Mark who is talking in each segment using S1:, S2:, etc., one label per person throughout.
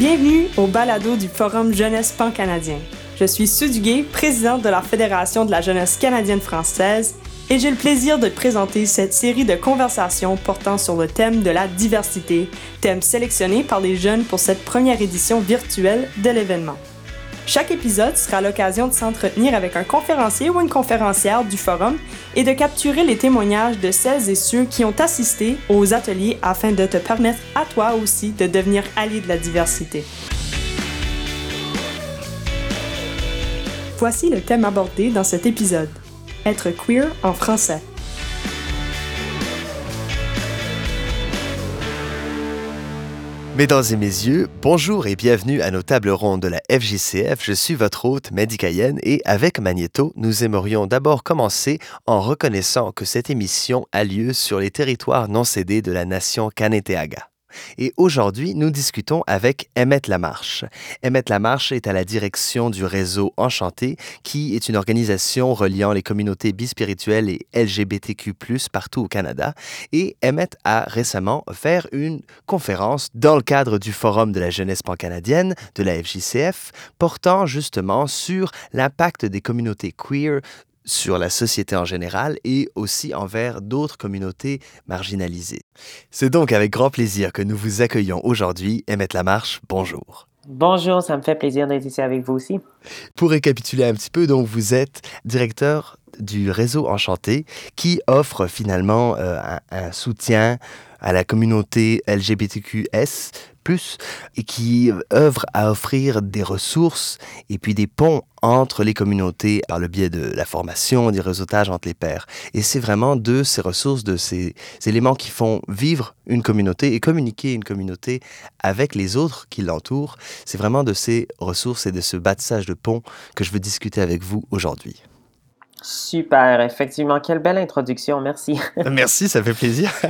S1: Bienvenue au balado du Forum Jeunesse Pan-Canadien. Je suis Sue présidente de la Fédération de la jeunesse canadienne-française, et j'ai le plaisir de présenter cette série de conversations portant sur le thème de la diversité, thème sélectionné par les jeunes pour cette première édition virtuelle de l'événement. Chaque épisode sera l'occasion de s'entretenir avec un conférencier ou une conférencière du forum et de capturer les témoignages de celles et ceux qui ont assisté aux ateliers afin de te permettre à toi aussi de devenir allié de la diversité. Voici le thème abordé dans cet épisode. Être queer en français.
S2: Mesdames et messieurs, bonjour et bienvenue à nos tables rondes de la FJCF. Je suis votre hôte, Mehdi et avec Magneto, nous aimerions d'abord commencer en reconnaissant que cette émission a lieu sur les territoires non cédés de la nation Kaneteaga. Et aujourd'hui, nous discutons avec Emmett Lamarche. Emmett Lamarche est à la direction du réseau Enchanté, qui est une organisation reliant les communautés bispirituelles et LGBTQ+, partout au Canada. Et Emmett a récemment offert une conférence dans le cadre du Forum de la jeunesse pan-canadienne de la FJCF, portant justement sur l'impact des communautés queer sur la société en général et aussi envers d'autres communautés marginalisées. C'est donc avec grand plaisir que nous vous accueillons aujourd'hui. Emmett Lamarche, bonjour.
S3: Bonjour, ça me fait plaisir d'être ici avec vous aussi.
S2: Pour récapituler un petit peu, donc vous êtes directeur du réseau Enchanté qui offre finalement euh, un, soutien à la communauté LGBTQS et qui œuvre à offrir des ressources et puis des ponts entre les communautés par le biais de la formation, des réseautages entre les pairs. Et c'est vraiment de ces ressources, de ces éléments qui font vivre une communauté et communiquer une communauté avec les autres qui l'entourent. C'est vraiment de ces ressources et de ce bâtissage de ponts que je veux discuter avec vous aujourd'hui.
S3: Super, effectivement. Quelle belle introduction, merci.
S2: merci, ça fait plaisir.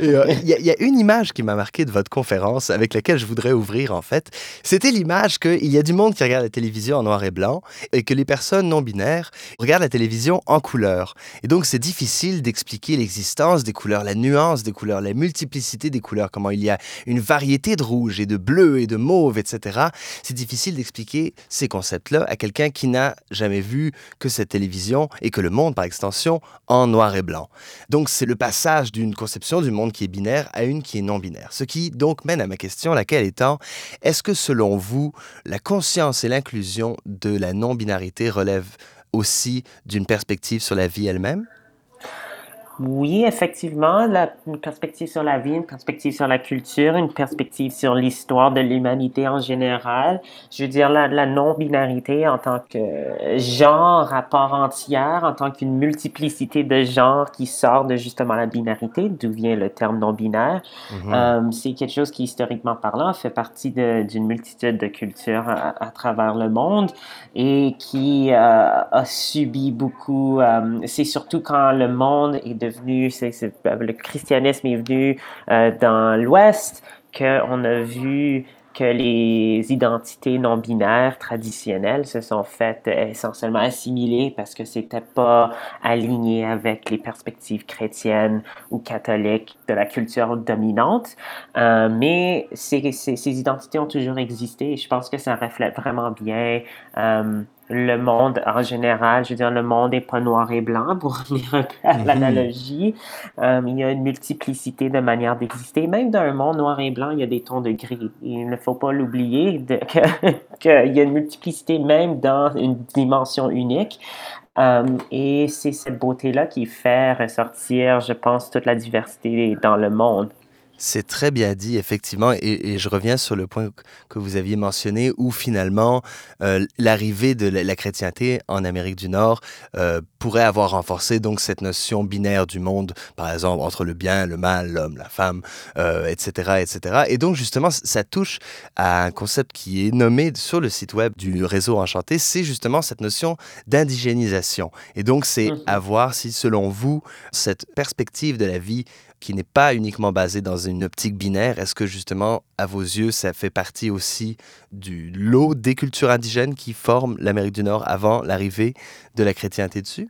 S2: Euh, il y, a une image qui m'a marqué de votre conférence avec laquelle je voudrais ouvrir, en fait. C'était l'image qu'il y a du monde qui regarde la télévision en noir et blanc et que les personnes non binaires regardent la télévision en couleur. Et donc, c'est difficile d'expliquer l'existence des couleurs, la nuance des couleurs, la multiplicité des couleurs, comment il y a une variété de rouge et de bleu et de mauve, etc. C'est difficile d'expliquer ces concepts-là à quelqu'un qui n'a jamais vu que cette télévision et que le monde, par extension, en noir et blanc. Donc c'est le passage d'une conception du monde qui est binaire à une qui est non binaire. Ce qui donc mène à ma question, laquelle étant, est-ce que selon vous, la conscience et l'inclusion de la non-binarité relèvent aussi d'une perspective sur la vie elle-même?
S3: Oui, effectivement, la, une perspective sur la vie, une perspective sur la culture, une perspective sur l'histoire de l'humanité en général. Je veux dire, la, la non-binarité en tant que genre à part entière, en tant qu'une multiplicité de genres qui sort de justement la binarité, d'où vient le terme non-binaire. Mm-hmm. euh, c'est quelque chose qui, historiquement parlant, fait partie d'une multitude de cultures à, à, travers le monde et qui euh, a subi beaucoup. Euh, c'est surtout quand le monde est de c'est, le christianisme est venu euh, dans l'Ouest, qu'on a vu que les identités non binaires traditionnelles se sont faites essentiellement assimilées parce que c'était pas aligné avec les perspectives chrétiennes ou catholiques de la culture dominante. Euh, mais ces, identités ont toujours existé et je pense que ça reflète vraiment bien euh, le monde en général, je veux dire, le monde n'est pas noir et blanc, pour revenir un peu à mhm. l'analogie. Euh, il y a une multiplicité de manières d'exister. Même dans un monde noir et blanc, il y a des tons de gris. Il ne faut pas l'oublier qu'il y a une multiplicité même dans une dimension unique. Euh, et c'est cette beauté-là qui fait ressortir, je pense, toute la diversité dans le monde.
S2: C'est très bien dit, effectivement, et, je reviens sur le point que vous aviez mentionné, où finalement euh, l'arrivée de la, chrétienté en Amérique du Nord euh, pourrait avoir renforcé donc cette notion binaire du monde, par exemple entre le bien, le mal, l'homme, la femme, etc., euh, etc. Et donc justement, ça touche à un concept qui est nommé sur le site web du réseau Enchanté, c'est justement cette notion d'indigénisation. Et donc c'est mmh à voir si, selon vous, cette perspective de la vie qui n'est pas uniquement basé dans une optique binaire. Est-ce que justement, à vos yeux, ça fait partie aussi du lot des cultures indigènes qui forment l'Amérique du Nord avant l'arrivée de la chrétienté dessus?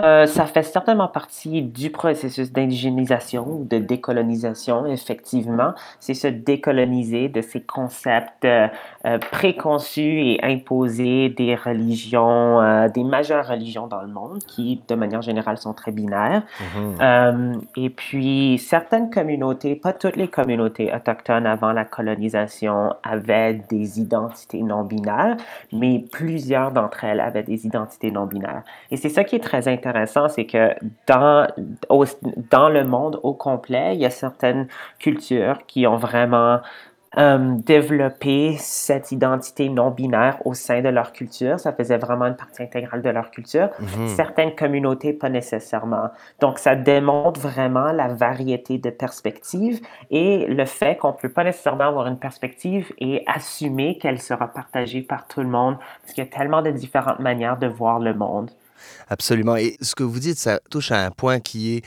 S3: Euh, ça fait certainement partie du processus d'indigénisation ou de décolonisation, effectivement. C'est se décoloniser de ces concepts euh, euh, préconçus et imposés des religions, des majeures religions dans le monde, qui, de manière générale, sont très binaires. Mm-hmm. et puis, certaines communautés, pas toutes les communautés autochtones avant la colonisation, avaient des identités non binaires, mais plusieurs d'entre elles avaient des identités non binaires. Et c'est ça qui est très intéressant intéressant, c'est que dans, dans le monde au complet, il y a certaines cultures qui ont vraiment euh, développé cette identité non binaire au sein de leur culture. Ça faisait vraiment une partie intégrale de leur culture. Mhm. Certaines communautés, pas nécessairement. Donc, ça démontre vraiment la variété de perspectives et le fait qu'on ne peut pas nécessairement avoir une perspective et assumer qu'elle sera partagée par tout le monde, parce qu'il y a tellement de différentes manières de voir le monde.
S2: Absolument. Et ce que vous dites, ça touche à un point qui est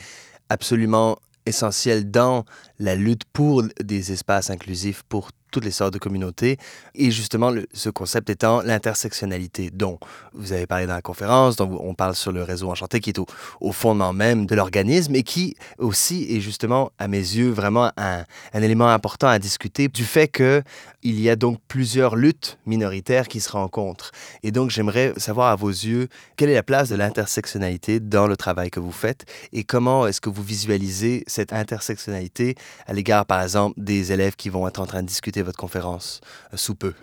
S2: absolument essentiel dans la lutte pour des espaces inclusifs pour toutes les sortes de communautés. Et justement, ce concept étant l'intersectionnalité, dont vous avez parlé dans la conférence, dont on parle sur le réseau Enchanté, qui est au, fondement même de l'organisme et qui aussi est justement, à mes yeux, vraiment un, un élément important à discuter du fait qu'il y a donc plusieurs luttes minoritaires qui se rencontrent. Et donc, j'aimerais savoir à vos yeux, quelle est la place de l'intersectionnalité dans le travail que vous faites et comment est-ce que vous visualisez cette intersectionnalité à l'égard, par exemple, des élèves qui vont être en train de discuter votre conférence euh, sous peu?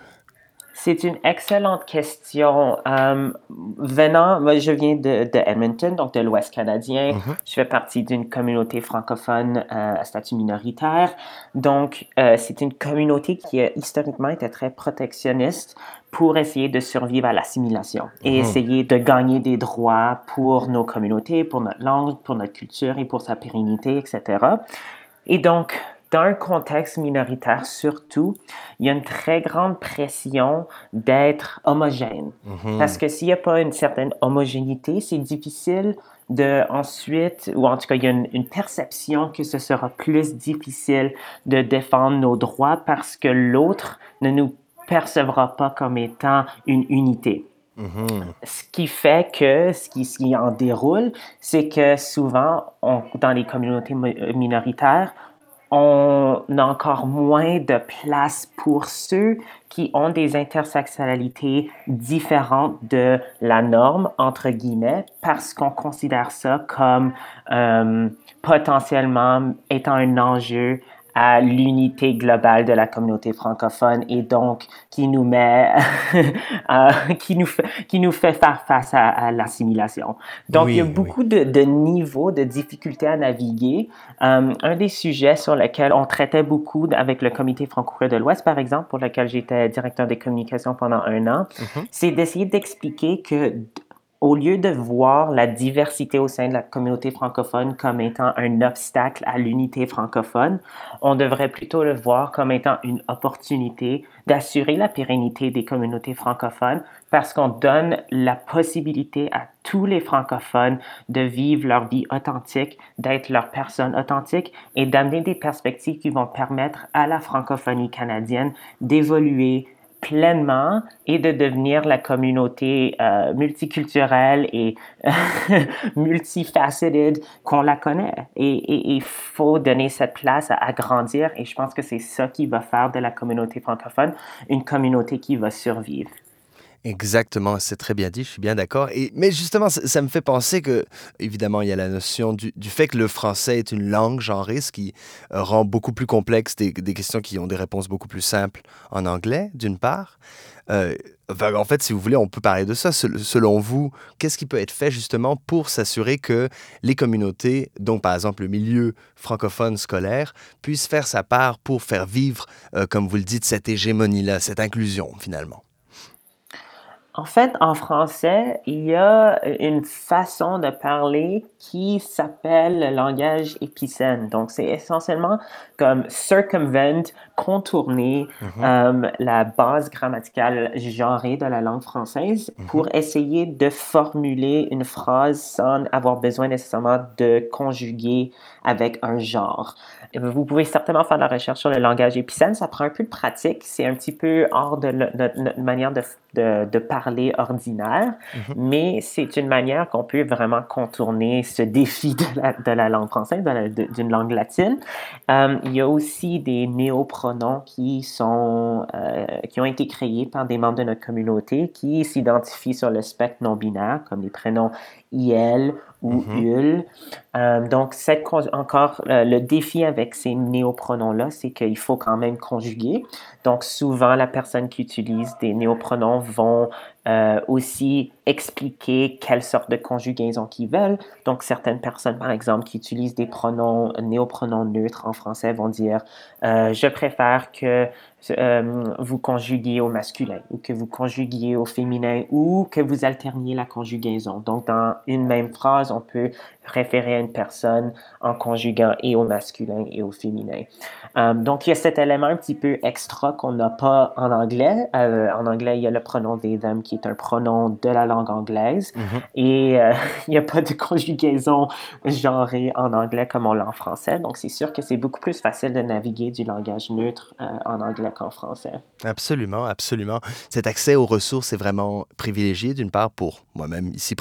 S3: C'est une excellente question. Euh, venant, moi, je viens de, Edmonton, donc de l'Ouest canadien. Mm-hmm. Je fais partie d'une communauté francophone euh, à statut minoritaire. Donc, c'est une communauté qui a historiquement été très protectionniste pour essayer de survivre à l'assimilation et mm-hmm. essayer de gagner des droits pour nos communautés, pour notre langue, pour notre culture et pour sa pérennité, etc. Et donc, dans un contexte minoritaire surtout, il y a une très grande pression d'être homogène. Mhm. Parce que s'il n'y a pas une certaine homogénéité, c'est difficile de ensuite, ou en tout cas, il y a une, perception que ce sera plus difficile de défendre nos droits parce que l'autre ne nous percevra pas comme étant une unité. Mhm. Ce qui fait que ce qui, ce qui en déroule, c'est que souvent, on, dans les communautés minoritaires, on a encore moins de place pour ceux qui ont des intersectionnalités différentes de la norme, entre guillemets, parce qu'on considère ça comme euh, potentiellement étant un enjeu à l'unité globale de la communauté francophone et donc qui nous met, euh, qui, nous fait, qui nous fait faire face à, l'assimilation. Donc, il y a beaucoup de, de, niveaux de difficultés à naviguer. Euh, un des sujets sur lesquels on traitait beaucoup avec le comité francophone de l'Ouest, par exemple, pour lequel j'étais directeur des communications pendant un an, mm-hmm. c'est d'essayer d'expliquer que au lieu de voir la diversité au sein de la communauté francophone comme étant un obstacle à l'unité francophone, on devrait plutôt le voir comme étant une opportunité d'assurer la pérennité des communautés francophones parce qu'on donne la possibilité à tous les francophones de vivre leur vie authentique, d'être leur personne authentique et d'amener des perspectives qui vont permettre à la francophonie canadienne d'évoluer, pleinement et de devenir la communauté euh, multiculturelle et multifaceted qu'on la connaît. Et il faut donner cette place à, grandir et je pense que c'est ça qui va faire de la communauté francophone une communauté qui va survivre.
S2: Exactement, c'est très bien dit, je suis bien d'accord. Mais justement, ça, me fait penser que, évidemment, il y a la notion du, fait que le français est une langue genrée, ce qui euh, rend beaucoup plus complexe des, questions qui ont des réponses beaucoup plus simples en anglais, d'une part. Euh, en fait, si vous voulez, on peut parler de ça. Selon vous, qu'est-ce qui peut être fait justement pour s'assurer que les communautés, donc par exemple le milieu francophone scolaire, puissent faire sa part pour faire vivre, euh, comme vous le dites, cette hégémonie-là, cette inclusion finalement?
S3: En fait, en français, il y a une façon de parler qui s'appelle le langage épicène. Donc, c'est essentiellement comme circumvent, contourner
S2: Mhm.
S3: euh, la base grammaticale genrée de la langue française
S2: Mhm.
S3: pour essayer de formuler une phrase sans avoir besoin nécessairement de conjuguer avec un genre. Vous pouvez certainement faire de la recherche sur le langage épicène. Ça prend un peu de pratique. C'est un petit peu hors de notre, notre manière de, de- de parler ordinaire,
S2: Mhm.
S3: mais c'est une manière qu'on peut vraiment contourner ce défi de la, de la langue française, la- d'une langue latine. Euh, il y a aussi des néopronoms qui, sont, euh, qui ont été créés par des membres de notre communauté qui s'identifient sur le spectre non-binaire, comme les prénoms IL ou
S2: Mhm.
S3: UL. Euh, donc, cette encore, euh, le défi avec ces néopronoms-là, c'est qu'il faut quand même conjuguer. Donc, souvent, la personne qui utilise des néopronoms vont euh, aussi expliquer quelle sorte de conjugaison qu'ils veulent. Donc, certaines personnes, par exemple, qui utilisent des pronoms, néopronoms neutres en français vont dire Je préfère que euh, vous conjuguiez au masculin ou que vous conjuguiez au féminin ou que vous alterniez la conjugaison. Donc, dans une même phrase, on peut référer à une personne en conjuguant et au masculin et au féminin. Euh, donc, il y a cet élément un petit peu extra qu'on n'a pas en anglais. Euh, en anglais, il y a le pronom they, them qui est un pronom de la langue anglaise.
S2: Mhm.
S3: Et euh, il n'y a pas de conjugaison genrée en anglais comme on l'a en français. Donc, c'est sûr que c'est beaucoup plus facile de naviguer du langage neutre en anglais qu'en français.
S2: Absolument, absolument. Cet accès aux ressources est vraiment privilégié, d'une part, pour moi-même ici